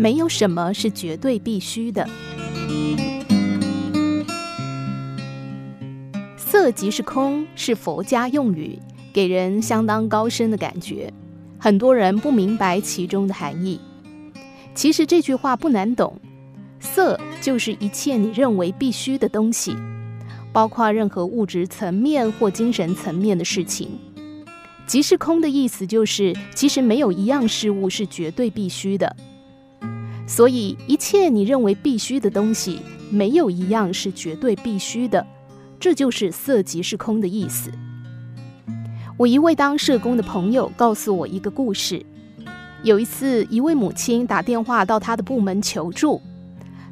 没有什么是绝对必须的。色即是空，是佛家用语，给人相当高深的感觉。很多人不明白其中的含义。其实这句话不难懂，色就是一切你认为必须的东西，包括任何物质层面或精神层面的事情。即是空的意思就是，其实没有一样事物是绝对必须的。所以，一切你认为必须的东西，没有一样是绝对必须的。这就是色即是空的意思。我一位当社工的朋友告诉我一个故事。有一次，一位母亲打电话到他的部门求助，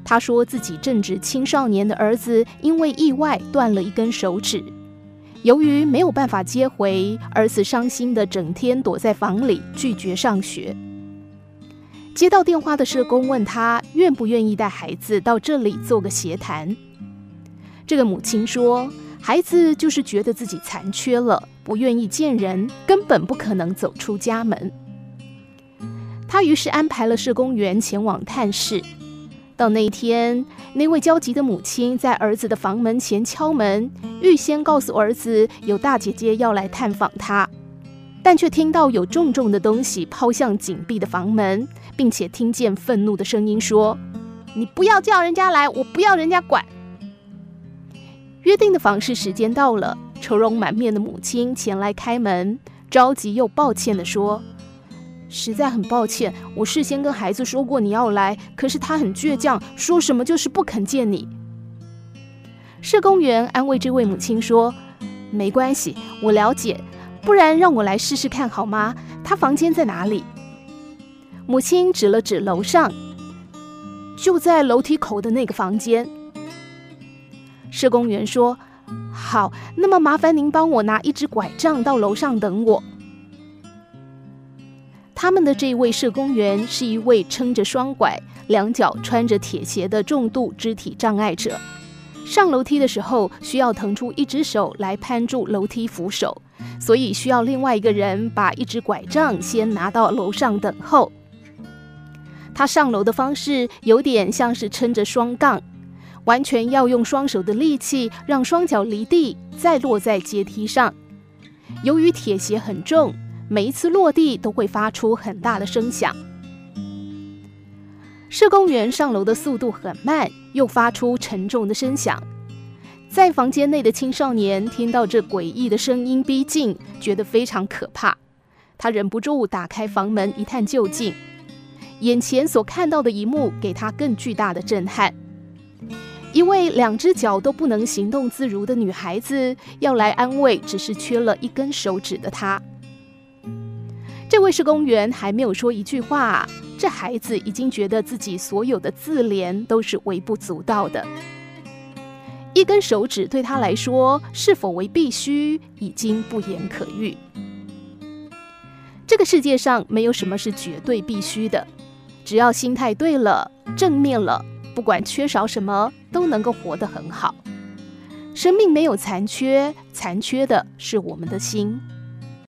她说自己正值青少年的儿子因为意外断了一根手指，由于没有办法接回，儿子伤心的整天躲在房里拒绝上学。接到电话的社工问他愿不愿意带孩子到这里做个协谈。这个母亲说，孩子就是觉得自己残缺了，不愿意见人，根本不可能走出家门。他于是安排了社工员前往探视。到那一天，那位焦急的母亲在儿子的房门前敲门，预先告诉儿子有大姐姐要来探访他，但却听到有重重的东西抛向紧闭的房门，并且听见愤怒的声音说：“你不要叫人家来，我不要人家管。”约定的访视时间到了，愁容满面的母亲前来开门，着急又抱歉地说。实在很抱歉，我事先跟孩子说过你要来，可是他很倔强，说什么就是不肯见你。社工员安慰这位母亲说：“没关系，我了解，不然让我来试试看好吗？他房间在哪里？”母亲指了指楼上，就在楼梯口的那个房间。社工员说：“好，那么麻烦您帮我拿一只拐杖到楼上等我。”他们的这位社工员是一位撑着双拐、两脚穿着铁鞋的重度肢体障碍者，上楼梯的时候需要腾出一只手来攀住楼梯扶手，所以需要另外一个人把一只拐杖先拿到楼上等候。他上楼的方式有点像是撑着双杠，完全要用双手的力气让双脚离地，再落在阶梯上。由于铁鞋很重。每一次落地都会发出很大的声响。社工员上楼的速度很慢，又发出沉重的声响。在房间内的青少年听到这诡异的声音逼近，觉得非常可怕。他忍不住打开房门一探究竟。眼前所看到的一幕给他更巨大的震撼：一位两只脚都不能行动自如的女孩子要来安慰只是缺了一根手指的她。这位社工员还没有说一句话，这孩子已经觉得自己所有的自怜都是微不足道的。一根手指对他来说是否为必须，已经不言可喻。这个世界上没有什么是绝对必须的，只要心态对了、正面了，不管缺少什么，都能够活得很好。生命没有残缺，残缺的是我们的心。